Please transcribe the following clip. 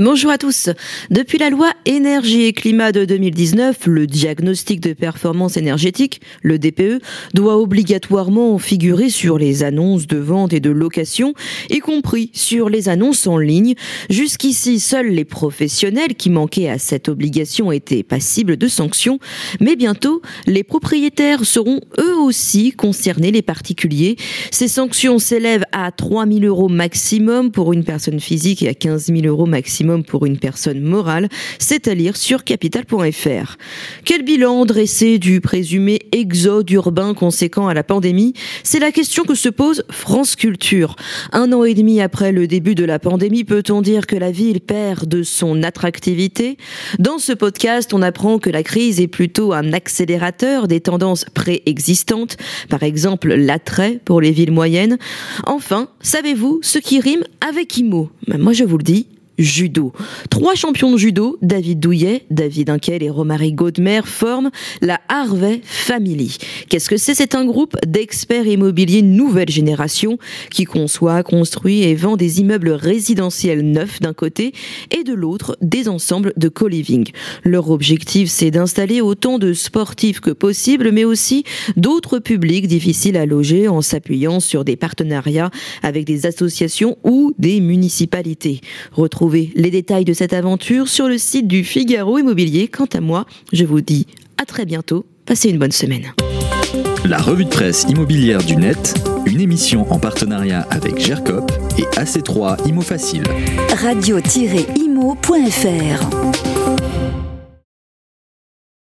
Bonjour à tous. Depuis la loi énergie et climat de 2019, le diagnostic de performance énergétique, le DPE, doit obligatoirement figurer sur les annonces de vente et de location, y compris sur les annonces en ligne. Jusqu'ici, seuls les professionnels qui manquaient à cette obligation étaient passibles de sanctions, mais bientôt, les propriétaires seront eux aussi concernés, les particuliers. Ces sanctions s'élèvent à 3 000 euros maximum pour une personne physique et à 15 000 euros maximum pour une personne morale, c'est à lire sur capital.fr. Quel bilan dressé du présumé exode urbain conséquent à la pandémie? C'est la question que se pose France Culture. Un an et demi après le début de la pandémie, peut-on dire que la ville perd de son attractivité? Dans ce podcast, on apprend que la crise est plutôt un accélérateur des tendances préexistantes, par exemple l'attrait pour les villes moyennes. Enfin, savez-vous ce qui rime avec IMO? Ben, Moi je vous le dis, judo. Trois champions de judo, David Douillet, David Inkel et Romary Godmer, forment la Harvey Family. Qu'est-ce que c'est? C'est un groupe d'experts immobiliers nouvelle génération qui conçoit, construit et vend des immeubles résidentiels neufs d'un côté et de l'autre des ensembles de co-living. Leur objectif, c'est d'installer autant de sportifs que possible, mais aussi d'autres publics difficiles à loger en s'appuyant sur des partenariats avec des associations ou des municipalités. Les détails de cette aventure sur le site du Figaro Immobilier. Quant à moi, je vous dis à très bientôt. Passez une bonne semaine. La revue de presse immobilière du net, une émission en partenariat avec GERCOP et AC3 Imo Facile. Radio-imo.fr